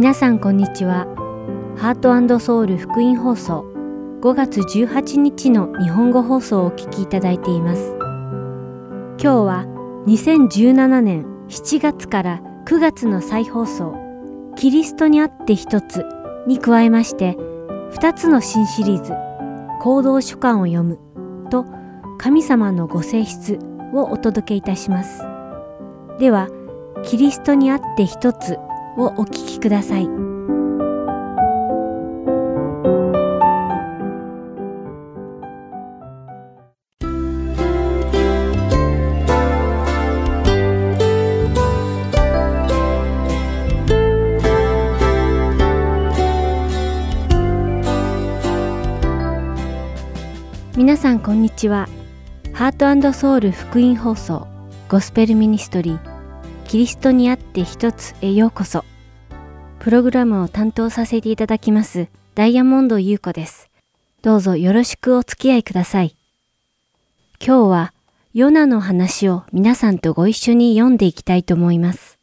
皆さんこんにちは。ハートソウル福音放送5月18日の日本語放送をお聞きいただいています。今日は2017年7月から9月の再放送キリストにあって一つに加えまして2つの新シリーズ行動書簡を読むと神様のご性質をお届けいたします。では、キリストにあって一つをお聞きください。皆さんこんにちは。ハートソウル福音放送ゴスペルミニストリーキリストにあって一つへようこそ。プログラムを担当させていただきますダイヤモンド優子です。どうぞよろしくお付き合いください。今日はヨナの話を皆さんとご一緒に読んでいきたいと思います。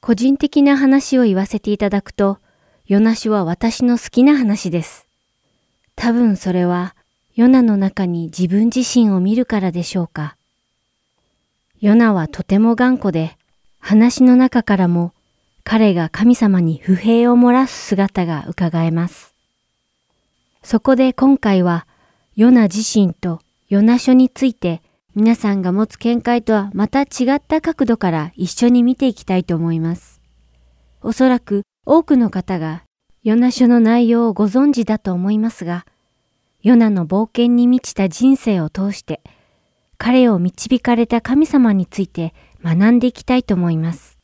個人的な話を言わせていただくと、ヨナ書は私の好きな話です。多分それはヨナの中に自分自身を見るからでしょうか。ヨナはとても頑固で、話の中からも彼が神様に不平を漏らす姿が伺えます。そこで今回はヨナ自身とヨナ書について皆さんが持つ見解とはまた違った角度から一緒に見ていきたいと思います。おそらく多くの方がヨナ書の内容をご存知だと思いますが、ヨナの冒険に満ちた人生を通して、彼を導かれた神様について学んでいきたいと思います。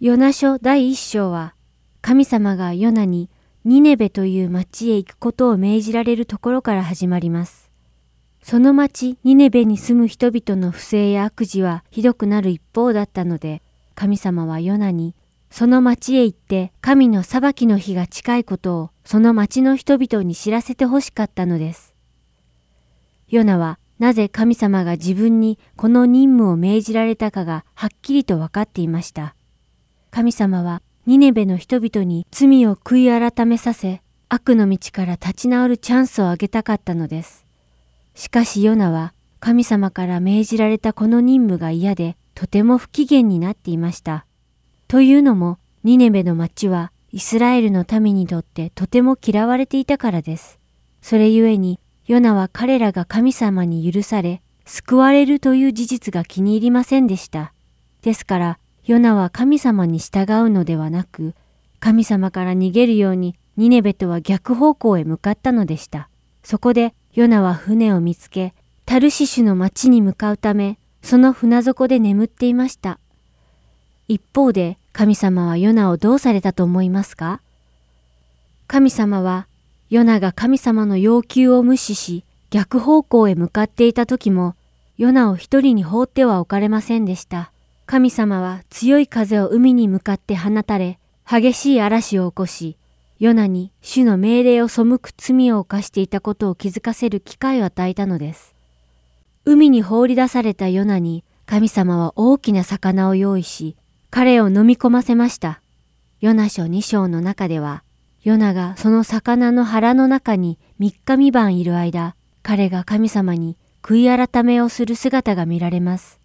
ヨナ書第一章は、神様がヨナにニネベという町へ行くことを命じられるところから始まります。その町ニネベに住む人々の不正や悪事はひどくなる一方だったので、神様はヨナにその町へ行って神の裁きの日が近いことをその町の人々に知らせて欲しかったのです。ヨナはなぜ神様が自分にこの任務を命じられたかがはっきりと分かっていました。神様はニネベの人々に罪を悔い改めさせ、悪の道から立ち直るチャンスをあげたかったのです。しかしヨナは神様から命じられたこの任務が嫌でとても不機嫌になっていました。というのも、ニネベの町はイスラエルの民にとってとても嫌われていたからです。それゆえに、ヨナは彼らが神様に許され、救われるという事実が気に入りませんでした。ですから、ヨナは神様に従うのではなく、神様から逃げるようにニネベとは逆方向へ向かったのでした。そこでヨナは船を見つけ、タルシシュの町に向かうため、その船底で眠っていました。一方で神様はヨナをどうされたと思いますか？神様はヨナが神様の要求を無視し逆方向へ向かっていた時もヨナを一人に放ってはおかれませんでした。神様は強い風を海に向かって放たれ激しい嵐を起こしヨナに主の命令を背く罪を犯していたことを気づかせる機会を与えたのです。海に放り出されたヨナに神様は大きな魚を用意し彼を飲み込ませました。ヨナ書2章の中では、ヨナがその魚の腹の中に3日三晩いる間、彼が神様に悔い改めをする姿が見られます。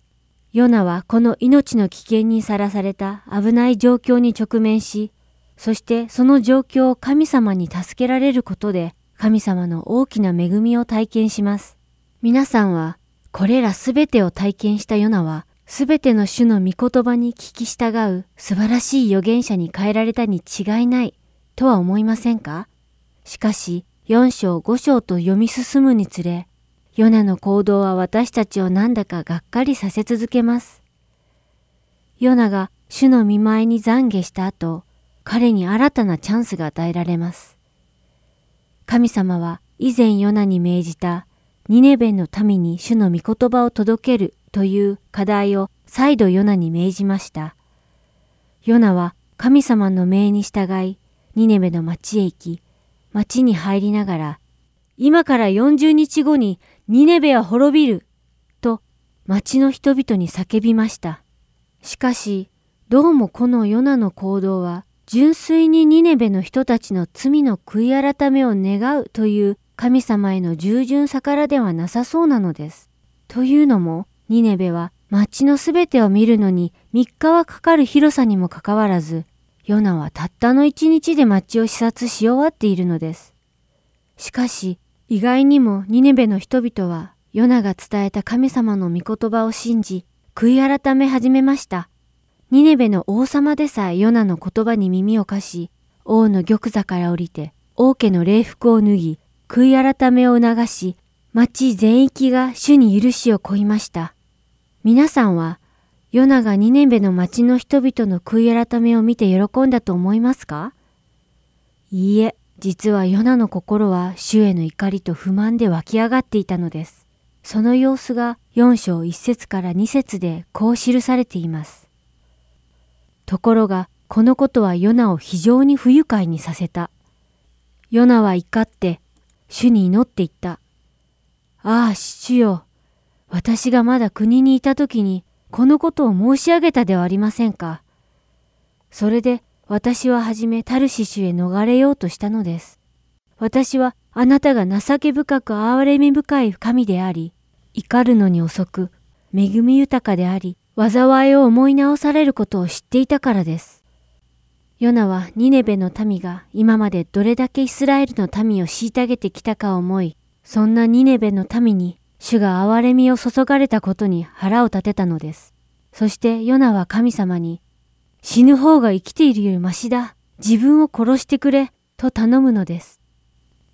ヨナはこの命の危険にさらされた危ない状況に直面し、そしてその状況を神様に助けられることで、神様の大きな恵みを体験します。皆さんは、これらすべてを体験したヨナは、すべての主の御言葉に聞き従う素晴らしい預言者に変えられたに違いないとは思いませんか？しかし、4章5章と読み進むにつれ、ヨナの行動は私たちをなんだかがっかりさせ続けます。ヨナが主の見舞いに懺悔した後、彼に新たなチャンスが与えられます。神様は以前ヨナに命じたニネベの民に主の御言葉を届けるという課題を再度ヨナに命じました。ヨナは神様の命に従い、ニネベの町へ行き、町に入りながら、今から40日後にニネベは滅びると町の人々に叫びました。しかし、どうもこのヨナの行動は純粋にニネベの人たちの罪の悔い改めを願うという神様への従順さからではなさそうなのです。というのも、ニネベは町のすべてを見るのに3日はかかる広さにもかかわらず、ヨナはたったの1日で町を視察し終わっているのです。しかし、意外にもニネベの人々は、ヨナが伝えた神様の御言葉を信じ、悔い改め始めました。ニネベの王様でさえヨナの言葉に耳を貸し、王の玉座から降りて、王家の礼服を脱ぎ、悔い改めを促し、町全域が主に許しを乞いました。皆さんは、ヨナがニネベの町の人々の悔い改めを見て喜んだと思いますか？いいえ、実はヨナの心は主への怒りと不満で湧き上がっていたのです。その様子が4章1節から2節でこう記されています。ところが、このことはヨナを非常に不愉快にさせた。ヨナは怒って、主に祈っていった。ああ、主よ。私がまだ国にいた時に、このことを申し上げたではありませんか。それで、私ははじめタルシシュへ逃れようとしたのです。私はあなたが情け深く憐れみ深い神であり、怒るのに遅く、恵み豊かであり、災いを思い直されることを知っていたからです。ヨナはニネベの民が今までどれだけイスラエルの民を虐げてきたかを思い、そんなニネベの民に主が憐れみを注がれたことに腹を立てたのです。そしてヨナは神様に、死ぬ方が生きているよりましだ。自分を殺してくれ。と頼むのです。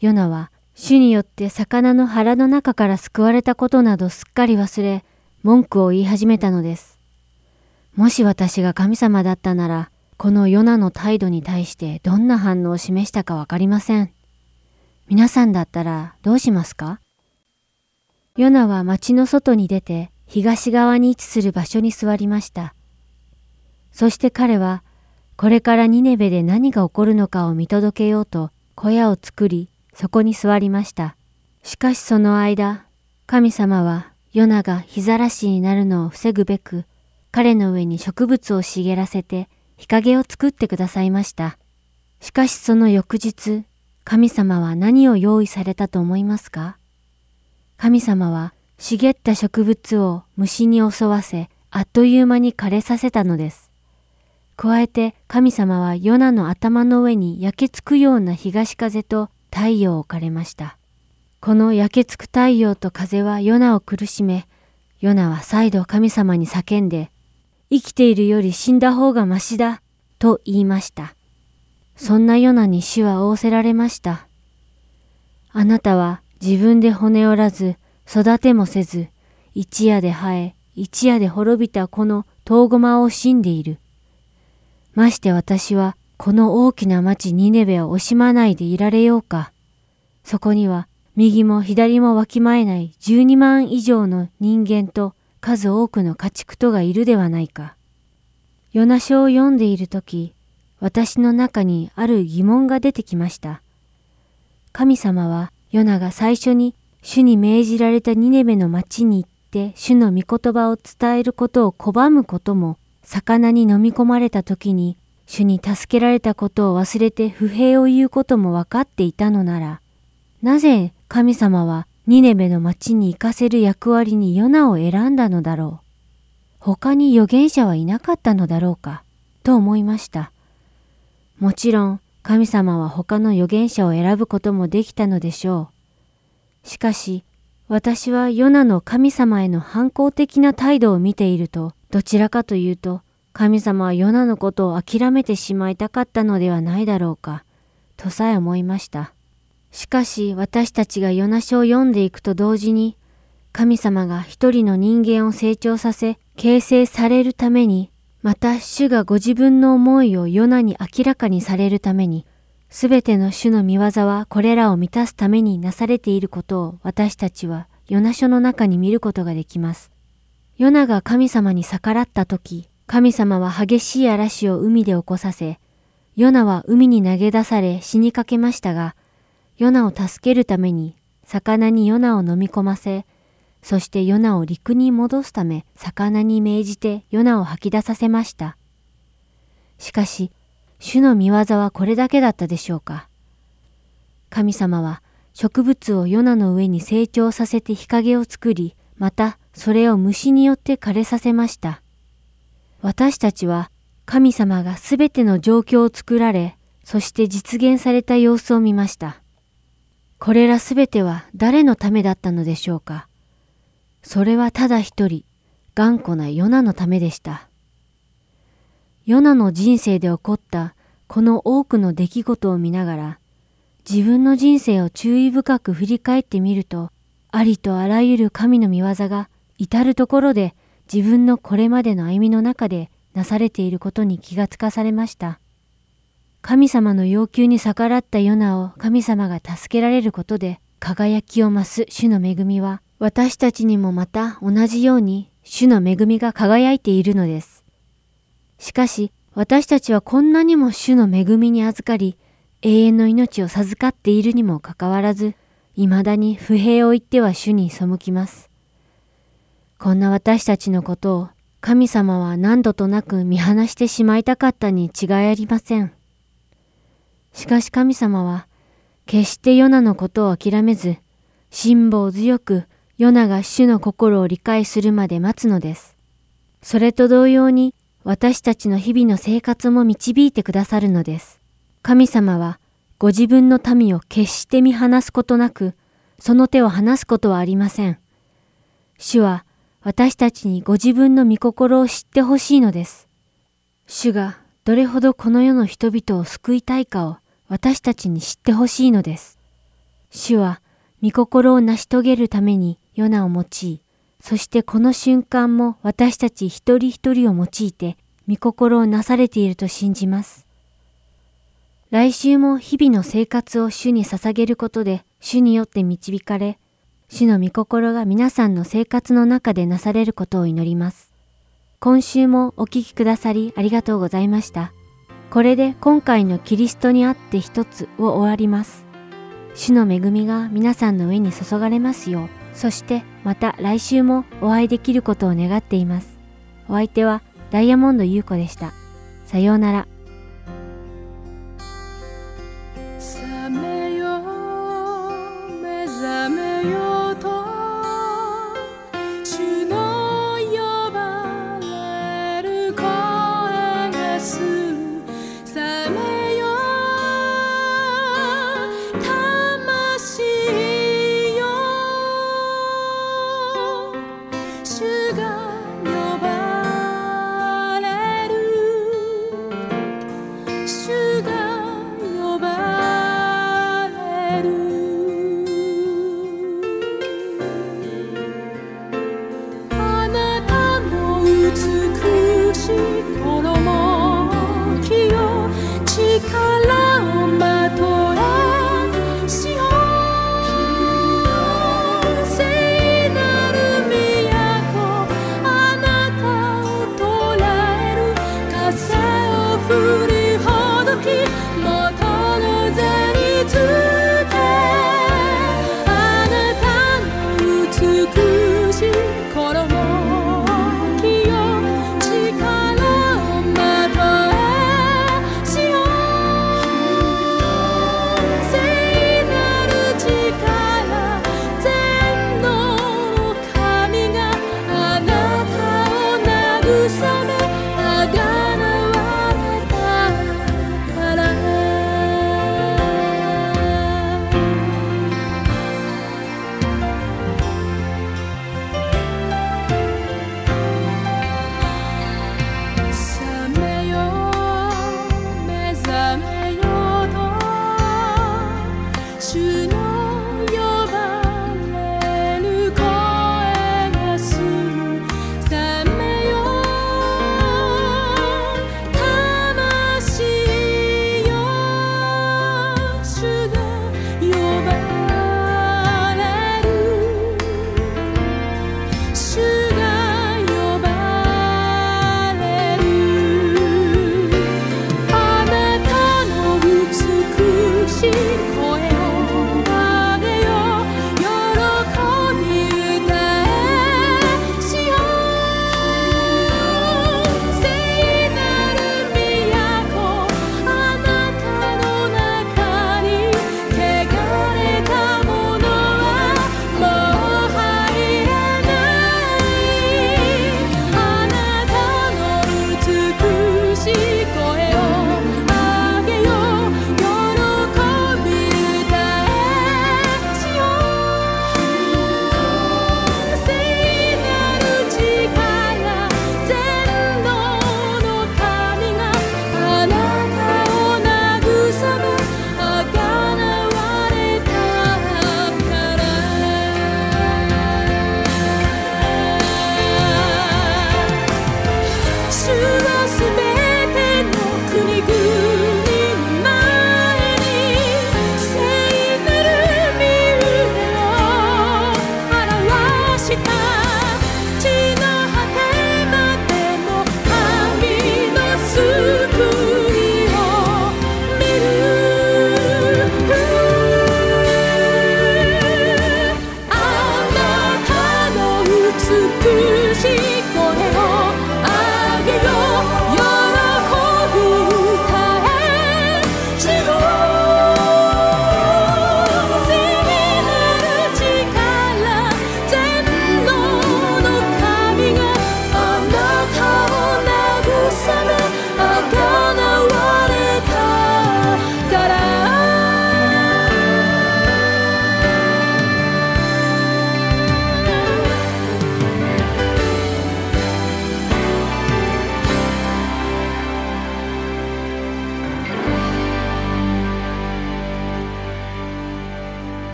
ヨナは主によって魚の腹の中から救われたことなどすっかり忘れ、文句を言い始めたのです。もし私が神様だったなら、このヨナの態度に対してどんな反応を示したかわかりません。皆さんだったらどうしますか？ヨナは町の外に出て東側に位置する場所に座りました。そして彼は、これからニネベで何が起こるのかを見届けようと小屋を作り、そこに座りました。しかしその間、神様はヨナが日ざらしになるのを防ぐべく、彼の上に植物を茂らせて日陰を作ってくださいました。しかしその翌日、神様は何を用意されたと思いますか？神様は茂った植物を虫に襲わせ、あっという間に枯れさせたのです。加えて神様はヨナの頭の上に焼けつくような東風と太陽を置かれました。この焼けつく太陽と風はヨナを苦しめ、ヨナは再度神様に叫んで、生きているより死んだ方がましだ、と言いました。そんなヨナに死は仰せられました。あなたは自分で骨折らず、育てもせず、一夜で生え、一夜で滅びたこの遠駒を惜しんでいる。まして私はこの大きな町ニネベを惜しまないでいられようか。そこには右も左もわきまえない12万以上の人間と数多くの家畜とがいるではないか。ヨナ書を読んでいるとき、私の中にある疑問が出てきました。神様はヨナが最初に主に命じられたニネベの町に行って主の御言葉を伝えることを拒むことも、魚に飲み込まれた時に主に助けられたことを忘れて不平を言うことも分かっていたのなら、なぜ神様はニネベの町に行かせる役割にヨナを選んだのだろう。他に預言者はいなかったのだろうか、と思いました。もちろん神様は他の預言者を選ぶこともできたのでしょう。しかし、私はヨナの神様への反抗的な態度を見ていると、どちらかというと、神様はヨナのことを諦めてしまいたかったのではないだろうか、とさえ思いました。しかし私たちがヨナ書を読んでいくと同時に、神様が一人の人間を成長させ、形成されるために、また主がご自分の思いをヨナに明らかにされるために、すべての主の見業はこれらを満たすためになされていることを私たちはヨナ書の中に見ることができます。ヨナが神様に逆らった時、神様は激しい嵐を海で起こさせ、ヨナは海に投げ出され死にかけましたが、ヨナを助けるために魚にヨナを飲み込ませ、そしてヨナを陸に戻すため魚に命じてヨナを吐き出させました。しかし、主の見業はこれだけだったでしょうか。神様は植物をヨナの上に成長させて日陰を作り、またそれを虫によって枯れさせました。私たちは神様がすべての状況を作られ、そして実現された様子を見ました。これらすべては誰のためだったのでしょうかそれはただ一人、頑固なヨナのためでした。ヨナの人生で起こったこの多くの出来事を見ながら、自分の人生を注意深く振り返ってみると、ありとあらゆる神の御業が至るところで自分のこれまでの歩みの中でなされていることに気がつかされました。神様の要求に逆らったヨナを神様が助けられることで輝きを増す主の恵みは私たちにもまた同じように主の恵みが輝いているのです。しかし私たちはこんなにも主の恵みに預かり永遠の命を授かっているにもかかわらず未だに不平を言っては主に背きます。こんな私たちのことを神様は何度となく見放してしまいたかったに違いありません。しかし神様は決してヨナのことを諦めず、辛抱強くヨナが主の心を理解するまで待つのです。それと同様に私たちの日々の生活も導いてくださるのです。神様はご自分の民を決して見放すことなく、その手を離すことはありません。主は私たちにご自分の御心を知ってほしいのです。主がどれほどこの世の人々を救いたいかを私たちに知ってほしいのです。主は御心を成し遂げるためにヨナを用い、そしてこの瞬間も私たち一人一人を用いて御心をなされていると信じます。来週も日々の生活を主に捧げることで主によって導かれ、主の御心が皆さんの生活の中でなされることを祈ります。今週もお聴きくださりありがとうございました。これで今回のキリストにあって一つを終わります。主の恵みが皆さんの上に注がれますよう、そしてまた来週もお会いできることを願っています。お相手はダイヤモンド優子でした。さようなら。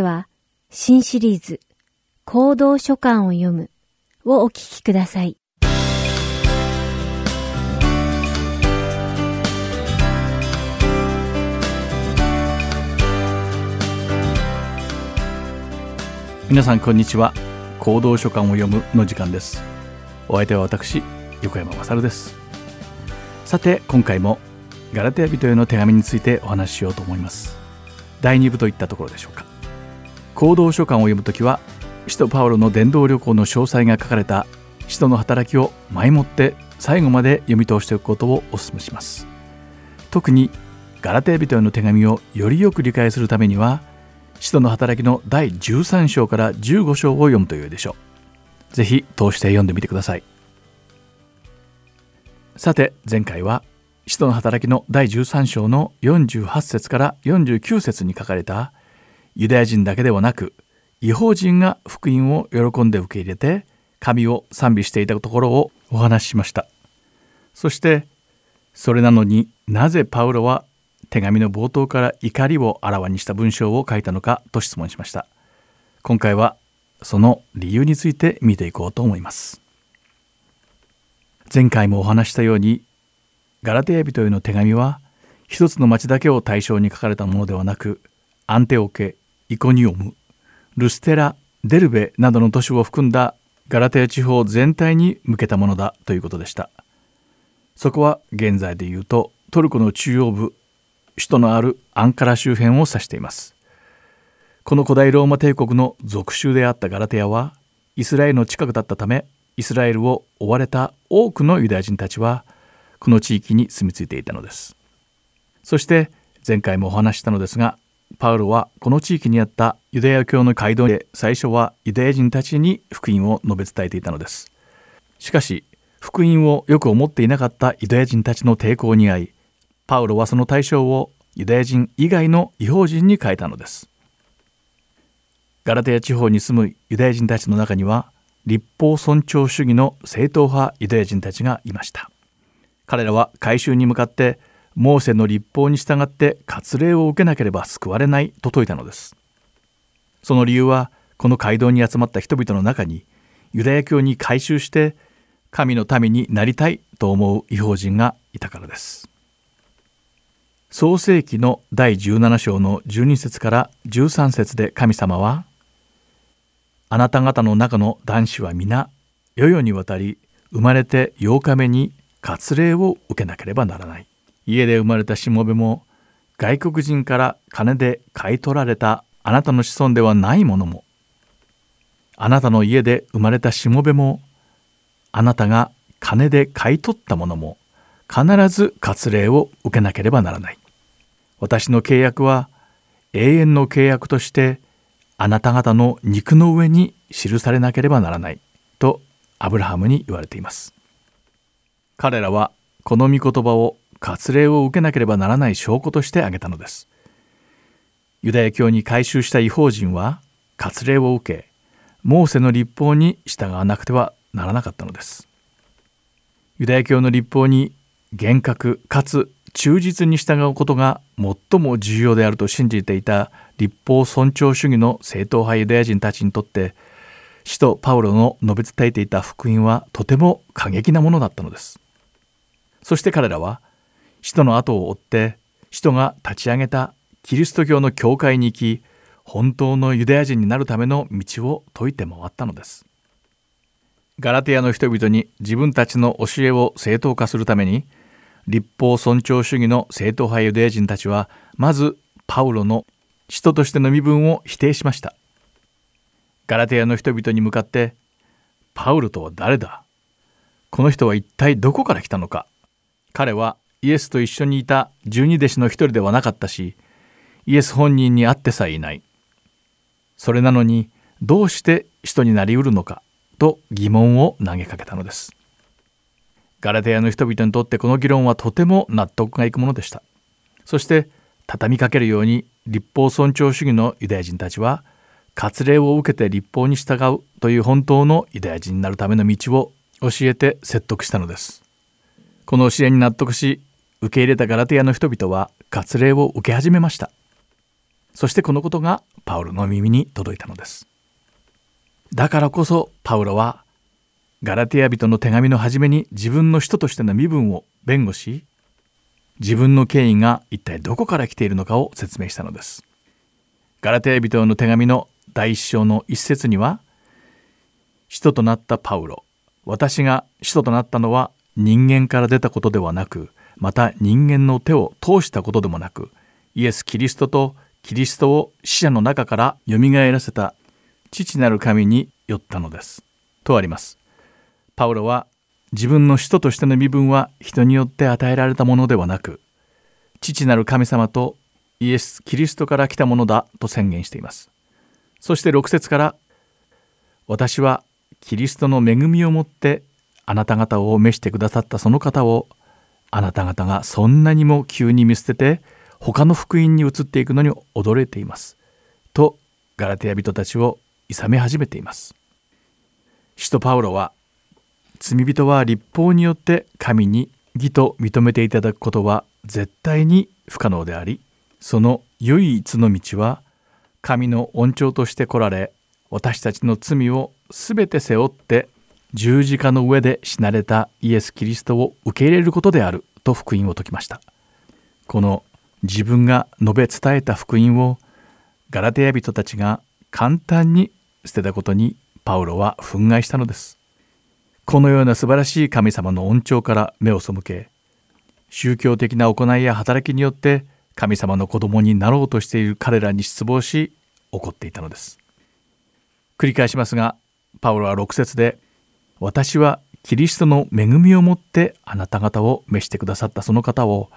きましては、新シリーズ、行動書簡を読むをお聞きください。皆さんこんにちは。行動書簡を読むの時間です。お相手は私横山勝です。さて今回もガラテヤ人への手紙についてお話ししようと思います。第2部といったところでしょうか。行動書簡を読むときは使徒パウロの伝道旅行の詳細が書かれた使徒の働きを前もって最後まで読み通しておくことをお勧めします特にガラテ人への手紙をよりよく理解するためには使徒の働きの第13章から15章を読むというでしょう。ぜひ通して読んでみてください。さて前回は使徒の働きの第13章の48節から49節に書かれたユダヤ人だけではなく違法人が福音を喜んで受け入れて神を賛美していたところをお話ししました。そしてそれなのになぜパウロは手紙の冒頭から怒りをあらわにした文章を書いたのかと質問しました今回はその理由について見ていこうと思います前回もお話したようにガラテヤ人への手紙は一つの町だけを対象に書かれたものではなくアンテオケイコニオムルステラデルベなどの都市を含んだガラテヤ地方全体に向けたものだということでした。そこは現在でいうとトルコの中央部首都のあるアンカラ周辺を指しています。この古代ローマ帝国の属州であったガラテアはイスラエルの近くだったためイスラエルを追われた多くのユダヤ人たちはこの地域に住み着いていたのです。そして前回もお話したのですがパウロはこの地域にあったユダヤ教の街道で最初はユダヤ人たちに福音を述べ伝えていたのですしかし福音をよく思っていなかったユダヤ人たちの抵抗に遭いパウロはその対象をユダヤ人以外の違法人に変えたのです。ガラテヤ地方に住むユダヤ人たちの中には立法尊重主義の正統派ユダヤ人たちがいました。彼らは改宗に向かってモーセの立法に従って割礼を受けなければ救われないと説いたのです。その理由はこの街道に集まった人々の中にユダヤ教に改宗して神の民になりたいと思う違法人がいたからです。創世記の第17章の12節から13節で神様は「あなた方の中の男子は皆世々にわたり生まれて8日目に割礼を受けなければならない」「家で生まれたしもべも外国人から金で買い取られたあなたの子孫ではないものも。あなたの家で生まれたしもべもあなたが金で買い取ったものも必ず割礼を受けなければならない。私の契約は永遠の契約としてあなた方の肉の上に記されなければならない。とアブラハムに言われています。彼らはこの御言葉を割礼を受けなければならない証拠として挙げたのです。ユダヤ教に改宗した違法人は割礼を受けモーセの立法に従わなくてはならなかったのです。ユダヤ教の立法に厳格かつ忠実に従うことが最も重要であると信じていた立法尊重主義の正統派ユダヤ人たちにとって使徒パウロの述べ伝えていた福音はとても過激なものだったのです。そして彼らは使徒の後を追って使徒が立ち上げたキリスト教の教会に行き本当のユダヤ人になるための道を説いて回ったのです。ガラテヤの人々に自分たちの教えを正当化するために立法尊重主義の正統派ユダヤ人たちはまずパウロの使徒としての身分を否定しました。ガラテヤの人々に向かって「パウロとは誰だ？この人は一体どこから来たのか？彼はイエスと一緒にいた十二弟子の一人ではなかったしイエス本人に会ってさえいない。それなのにどうして使徒になりうるのかと疑問を投げかけたのです。ガラテヤの人々にとってこの議論はとても納得がいくものでした。そして畳みかけるように立法尊重主義のユダヤ人たちは割礼を受けて立法に従うという本当のユダヤ人になるための道を教えて説得したのです。この教えに納得し受け入れたガラテヤの人々は割礼を受け始めました。そしてこのことがパウロの耳に届いたのです。だからこそパウロはガラテヤ人の手紙の初めに自分の人としての身分を弁護し自分の権威が一体どこから来ているのかを説明したのです。ガラテヤ人の手紙の第一章の一節には使徒となったパウロ私が使徒となったのは人間から出たことではなくまた人間の手を通したことでもなくイエス・キリストとキリストを死者の中からよみがえらせた父なる神によったのです。とあります。パウロは自分の使徒としての身分は人によって与えられたものではなく父なる神様とイエス・キリストから来たものだと宣言しています。そして6節から私はキリストの恵みをもってあなた方を召してくださったその方をあなた方がそんなにも急に見捨てて他の福音に移っていくのに驚いています。とガラテヤ人たちを諌め始めています。使徒パウロは罪人は立法によって神に義と認めていただくことは絶対に不可能でありその唯一の道は神の恩寵として来られ私たちの罪をすべて背負って十字架の上で死なれたイエス・キリストを受け入れることであると福音を説きました。この自分が述べ伝えた福音をガラテヤ人たちが簡単に捨てたことにパウロは憤慨したのです。このような素晴らしい神様の恩寵から目を背け宗教的な行いや働きによって神様の子供になろうとしている彼らに失望し怒っていたのです。繰り返しますがパウロは6節で「私はキリストの恵みをもってあなた方を召してくださったその方を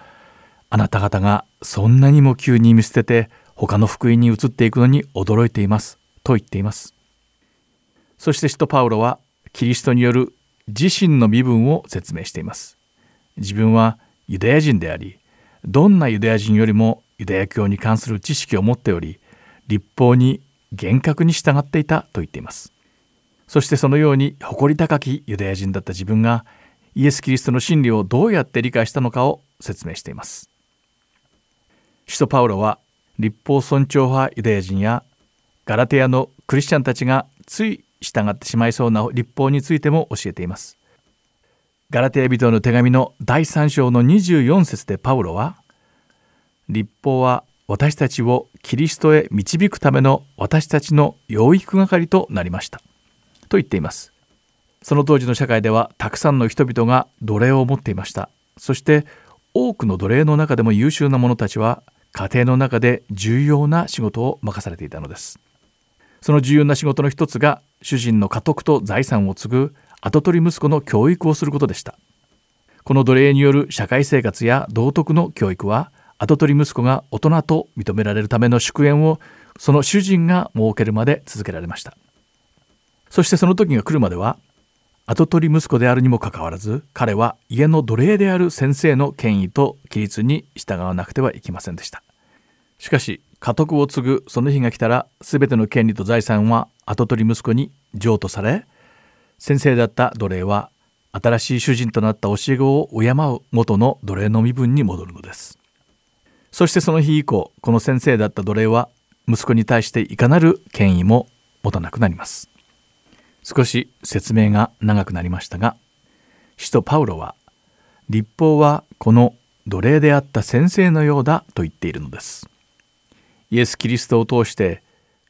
あなた方がそんなにも急に見捨てて他の福音に移っていくのに驚いています」と言っています。そして使徒パウロはキリストによる自身の身分を説明しています。自分はユダヤ人でありどんなユダヤ人よりもユダヤ教に関する知識を持っており立法に厳格に従っていたと言っています。そしてそのように誇り高きユダヤ人だった自分がイエス・キリストの真理をどうやって理解したのかを説明しています。使徒パウロは立法尊重派ユダヤ人やガラテヤのクリスチャンたちがつい従ってしまいそうな立法についても教えています。ガラテヤ人の手紙の第3章の24節でパウロは立法は私たちをキリストへ導くための私たちの養育係となりました。と言っています。その当時の社会ではたくさんの人々が奴隷を持っていました。そして多くの奴隷の中でも優秀な者たちは家庭の中で重要な仕事を任されていたのです。その重要な仕事の一つが主人の家督と財産を継ぐ跡取り息子の教育をすることでした。この奴隷による社会生活や道徳の教育は跡取り息子が大人と認められるための祝宴をその主人が設けるまで続けられました。そしてその時が来るまでは跡取り息子であるにもかかわらず彼は家の奴隷である先生の権威と規律に従わなくてはいけませんでした。しかし家督を継ぐその日が来たら全ての権利と財産は跡取り息子に譲渡され先生だった奴隷は新しい主人となった教え子を敬う元の奴隷の身分に戻るのです。そしてその日以降この先生だった奴隷は息子に対していかなる権威も持たなくなります。少し説明が長くなりましたが使徒パウロは立法はこの奴隷であった先生のようだと言っているのですイエス・キリストを通して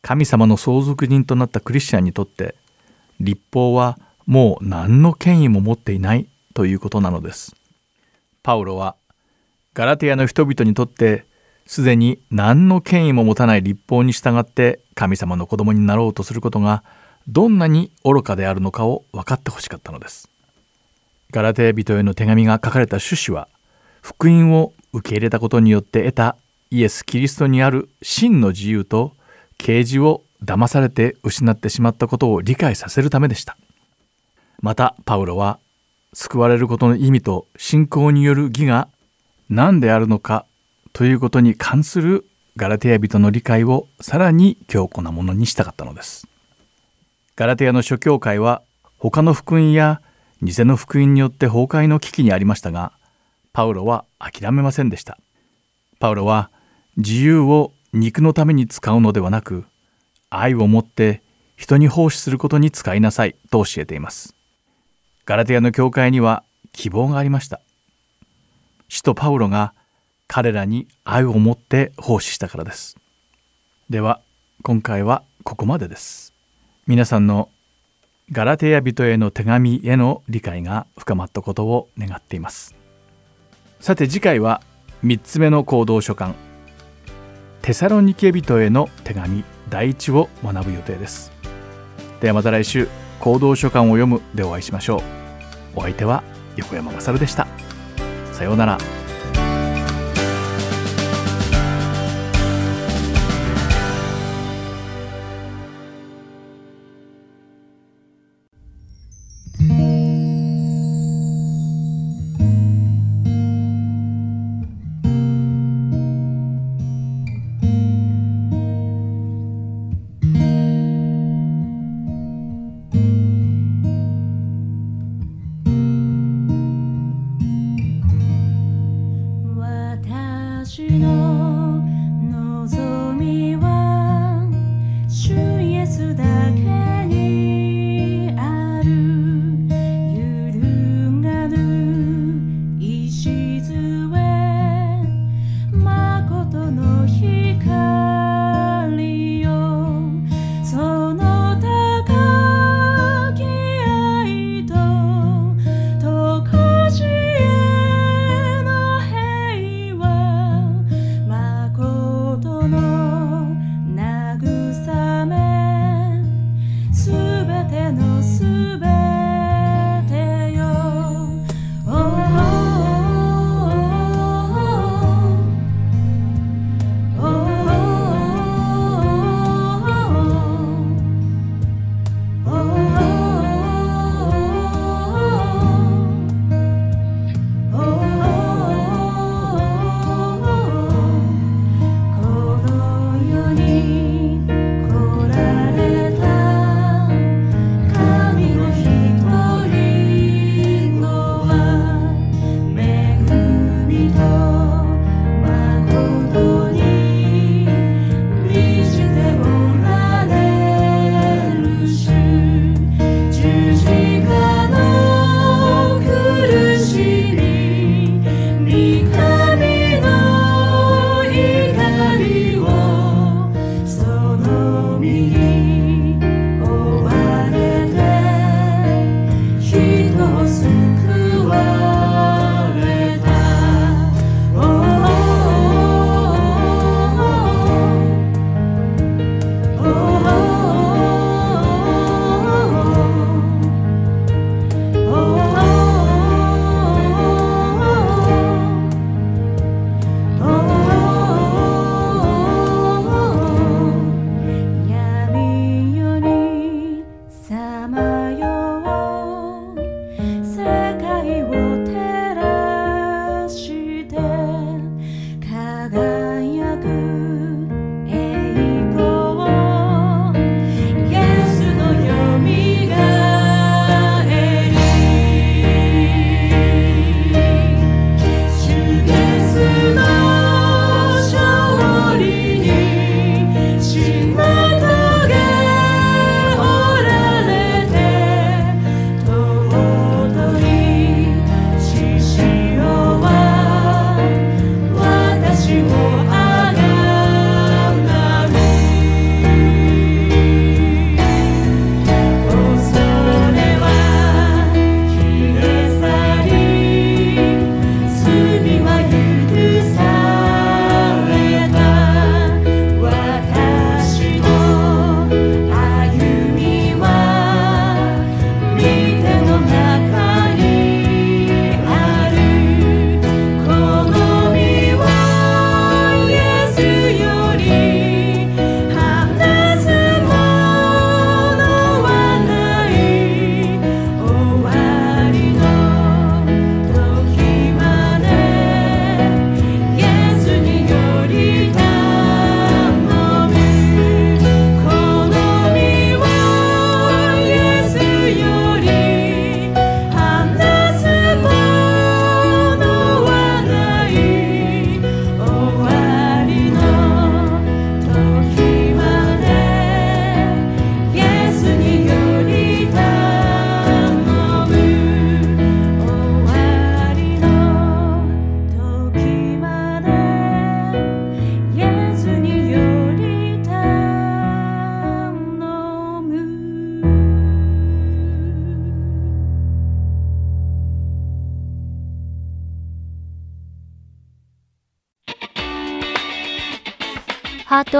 神様の相続人となったクリスチャンにとって立法はもう何の権威も持っていないということなのです。パウロはガラテヤの人々にとってすでに何の権威も持たない立法に従って神様の子供になろうとすることがどんなに愚かであるのかを分かってほしかったのです。ガラテヤ人への手紙が書かれた趣旨は福音を受け入れたことによって得たイエス・キリストにある真の自由と啓示を騙されて失ってしまったことを理解させるためでしたまたパウロは救われることの意味と信仰による義が何であるのかということに関するガラテヤ人の理解をさらに強固なものにしたかったのですガラテヤの諸教会は他の福音や偽の福音によって崩壊の危機にありましたがパウロは諦めませんでした。パウロは自由を肉のために使うのではなく愛を持って人に奉仕することに使いなさいと教えています。ガラテヤの教会には希望がありました。使徒パウロが彼らに愛を持って奉仕したからです。では今回はここまでです。皆さんのガラテヤ人への手紙への理解が深まったことを願っています。さて次回は3つ目の行動書簡テサロニケ人への手紙第一を学ぶ予定です。ではまた来週行動書簡を読むでお会いしましょう。お相手は横山勝でした。さようなら。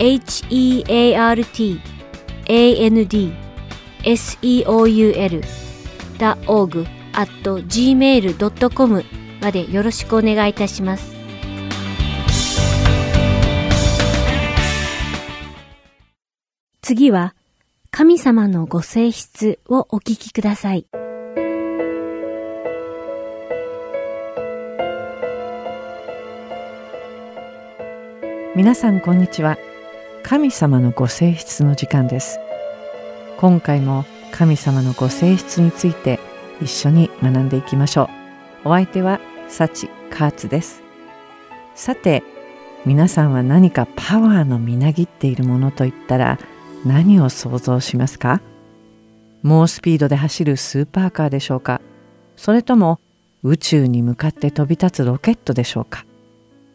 heartandseoul.org at gmail.com までよろしくお願いいたします。次は神様のご性質をお聞きください。皆さんこんにちは。神様のご性質の時間です。今回も神様のご性質について一緒に学んでいきましょう。お相手はサチカーツです。さて、皆さんは何かパワーのみなぎっているものといったら何を想像しますか？猛スピードで走るスーパーカーでしょうか？それとも宇宙に向かって飛び立つロケットでしょうか？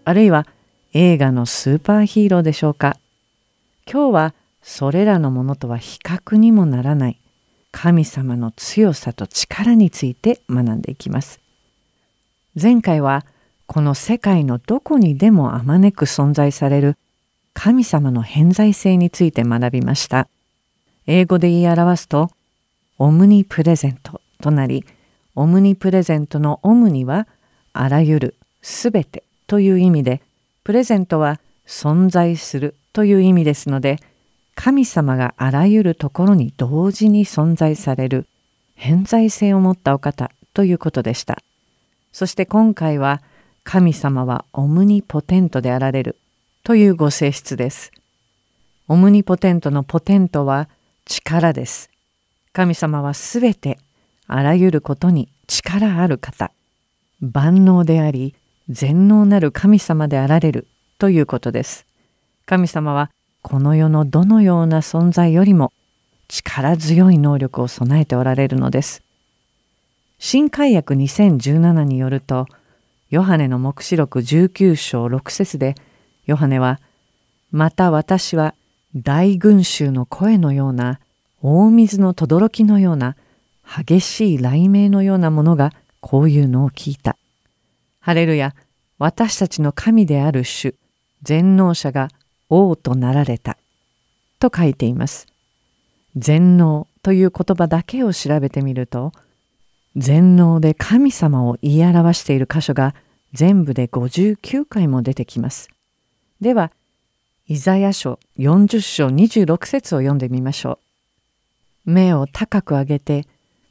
あるいは映画のスーパーヒーローでしょうか？今日はそれらのものとは比較にもならない神様の強さと力について学んでいきます。前回はこの世界のどこにでもあまねく存在される神様の偏在性について学びました。英語で言い表すとオムニプレゼントとなりオムニプレゼントのオムニはあらゆるすべてという意味でプレゼントは存在するという意味ですので神様があらゆるところに同時に存在される偏在性を持ったお方ということでした。そして今回は神様はオムニポテントであられるというご性質です。オムニポテントのポテントは力です。神様はすべてあらゆることに力ある方、万能であり全能なる神様であられるということです。神様はこの世のどのような存在よりも力強い能力を備えておられるのです。新海約2017によると、ヨハネの黙示録19章6節で、ヨハネは、また私は大群衆の声のような、大水の轟のような、激しい雷鳴のようなものがこういうのを聞いた。ハレルヤ、私たちの神である主、全能者が王となられた。と書いています。全能という言葉だけを調べてみると、全能で神様を言い表している箇所が全部で59回も出てきます。では、イザヤ書40章26節を読んでみましょう。目を高く上げて、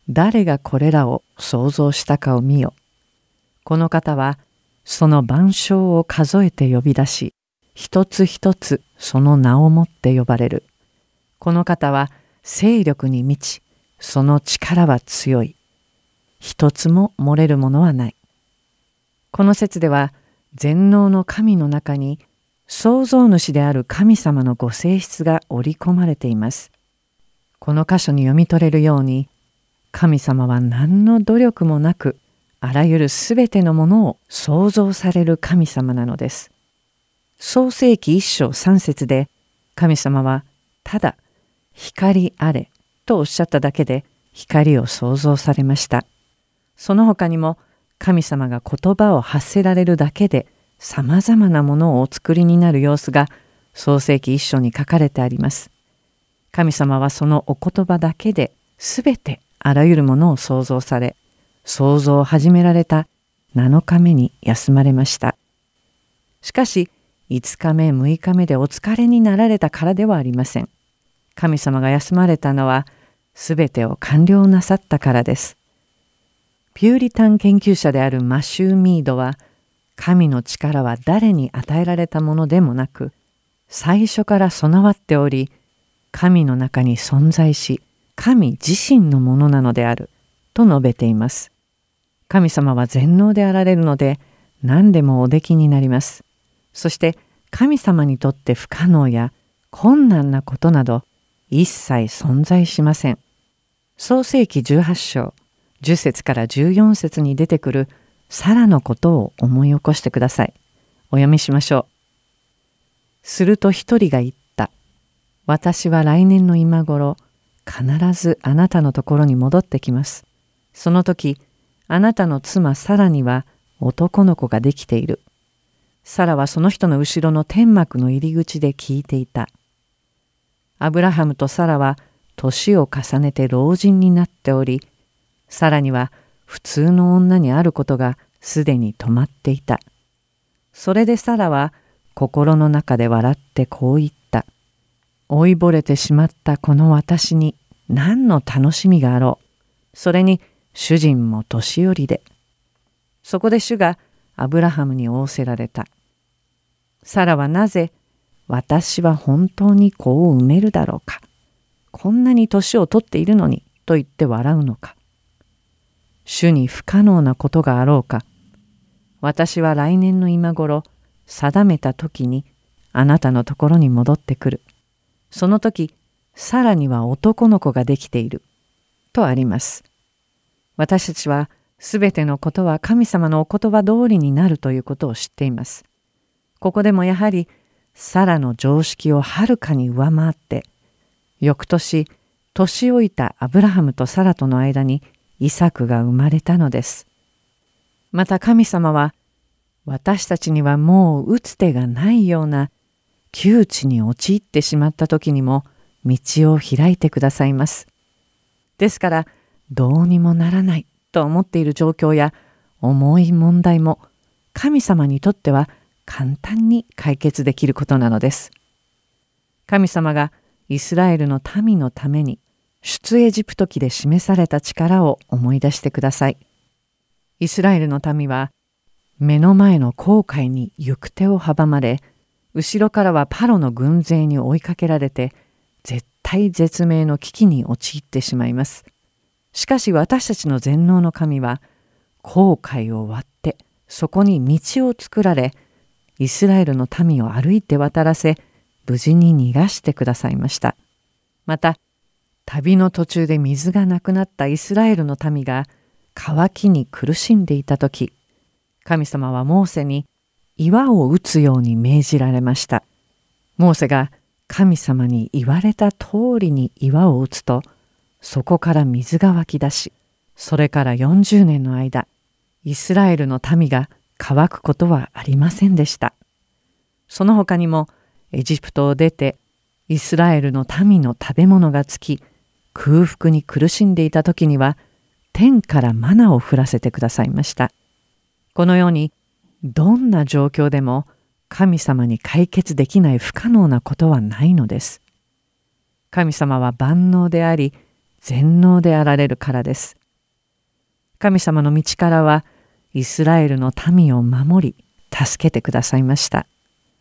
誰がこれらを想像したかを見よ。この方は、その万象を数えて呼び出し、一つ一つその名をもって呼ばれる。この方は勢力に満ち、その力は強い。一つも漏れるものはない。この説では全能の神の中に創造主である神様のご性質が織り込まれています。この箇所に読み取れるように神様は何の努力もなくあらゆるすべてのものを創造される神様なのです。創世記一章三節で神様はただ光あれとおっしゃっただけで光を創造されました。その他にも神様が言葉を発せられるだけでさまざまなものをお作りになる様子が創世記一章に書かれてあります。神様はそのお言葉だけで全てあらゆるものを創造され創造を始められた7日目に休まれました。しかし5日目6日目でお疲れになられたからではありません。神様が休まれたのは全てを完了なさったからです。ピューリタン研究者であるマシュー・ミードは神の力は誰に与えられたものでもなく最初から備わっており神の中に存在し神自身のものなのであると述べています。神様は全能であられるので何でもおできになります。そして神様にとって不可能や困難なことなど一切存在しません。創世紀18章10節から14節に出てくるサラのことを思い起こしてください。お読みしましょう。すると一人が言った。私は来年の今頃必ずあなたのところに戻ってきます。その時あなたの妻サラには男の子ができている。サラはその人の後ろの天幕の入り口で聞いていた。アブラハムとサラは年を重ねて老人になっており、さらには普通の女にあることがすでに止まっていた。それでサラは心の中で笑ってこう言った。老いぼれてしまったこの私に何の楽しみがあろう。それに主人も年寄りで。そこで主がアブラハムに仰せられた。サラはなぜ私は本当に子を埋めるだろうか。こんなに年を取っているのにと言って笑うのか。主に不可能なことがあろうか。私は来年の今頃定めた時にあなたのところに戻ってくる。その時さらには男の子ができている。とあります。私たちはすべてのことは神様のお言葉通りになるということを知っています。ここでもやはりサラの常識をはるかに上回って翌年年老いたアブラハムとサラとの間にイサクが生まれたのです。また神様は私たちにはもう打つ手がないような窮地に陥ってしまった時にも道を開いてくださいます。ですからどうにもならないと思っている状況や重い問題も神様にとっては簡単に解決できることなのです。神様がイスラエルの民のために出エジプト記で示された力を思い出してください。イスラエルの民は目の前の航海に行く手を阻まれ後ろからはパロの軍勢に追いかけられて絶対絶命の危機に陥ってしまいます。しかし私たちの全能の神は航海を割ってそこに道を作られイスラエルの民を歩いて渡らせ無事に逃がしてくださいました。また旅の途中で水がなくなったイスラエルの民が渇きに苦しんでいた時神様はモーセに岩を打つように命じられました。モーセが神様に言われた通りに岩を打つとそこから水が湧き出しそれから40年の間イスラエルの民が乾くことはありませんでした。その他にもエジプトを出てイスラエルの民の食べ物が尽き空腹に苦しんでいた時には天からマナを降らせてくださいました。このようにどんな状況でも神様に解決できない不可能なことはないのです。神様は万能であり全能であられるからです。神様の道からはイスラエルの民を守り助けてくださいました。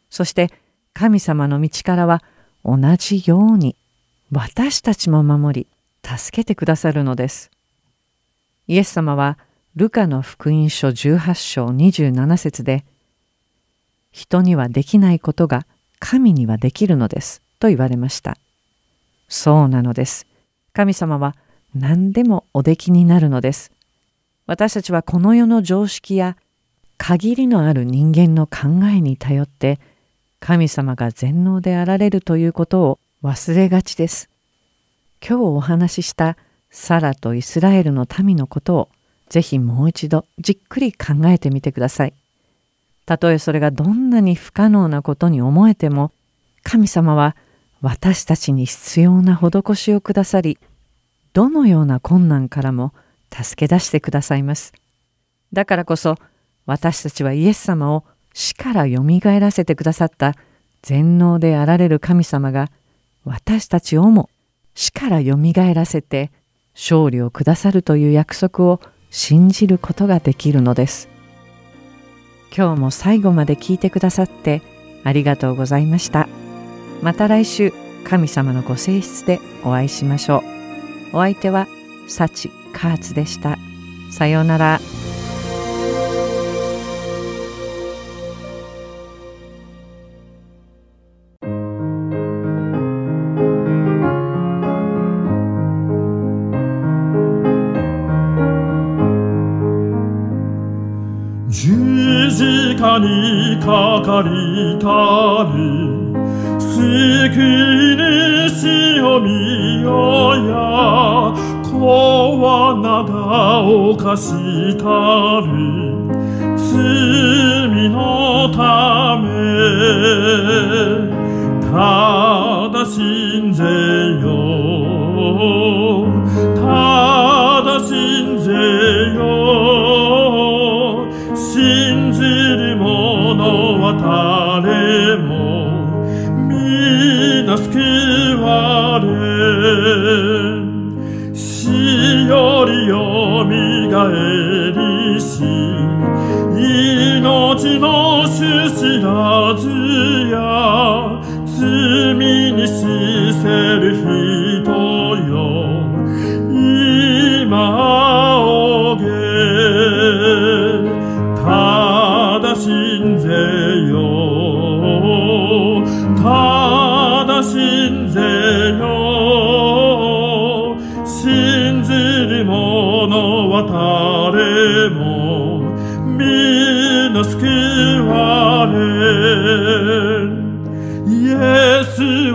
そして神様の道からは同じように私たちも守り助けてくださるのです。イエス様はルカの福音書18章27節で人にはできないことが神にはできるのですと言われました。そうなのです。神様は何でもおできになるのです。私たちはこの世の常識や限りのある人間の考えに頼って神様が全能であられるということを忘れがちです。今日お話ししたサラとイスラエルの民のことをぜひもう一度じっくり考えてみてください。たとえそれがどんなに不可能なことに思えても神様は私たちに必要な施しをくださりどのような困難からも助け出してくださいます。だからこそ私たちはイエス様を死からよみがえらせてくださった全能であられる神様が私たちをも死からよみがえらせて勝利をくださるという約束を信じることができるのです。今日も最後まで聞いてくださってありがとうございました。また来週神様のご性質でお会いしましょう。お相手は幸加圧でした。さようなら。十字架にかかりたり救い主を見ようや。子は長を犯したる罪のためただ信ぜよただ信ぜよ信じる者は誰も皆救わがえりし命の主知らず。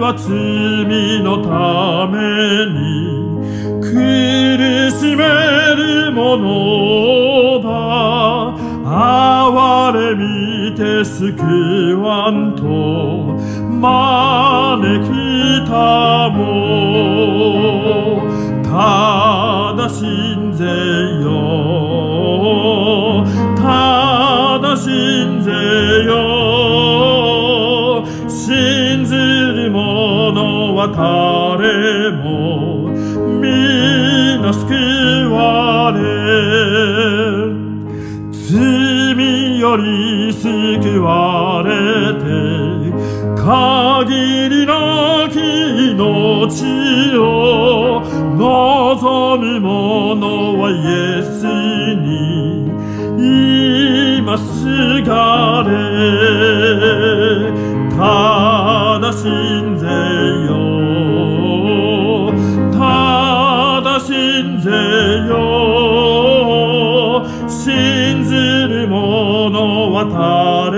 は罪のために苦しめるものだ。哀れみて救わんと招きたも誰も皆救われ罪より救われて限りなき命を望む者はイエスに今すがれ者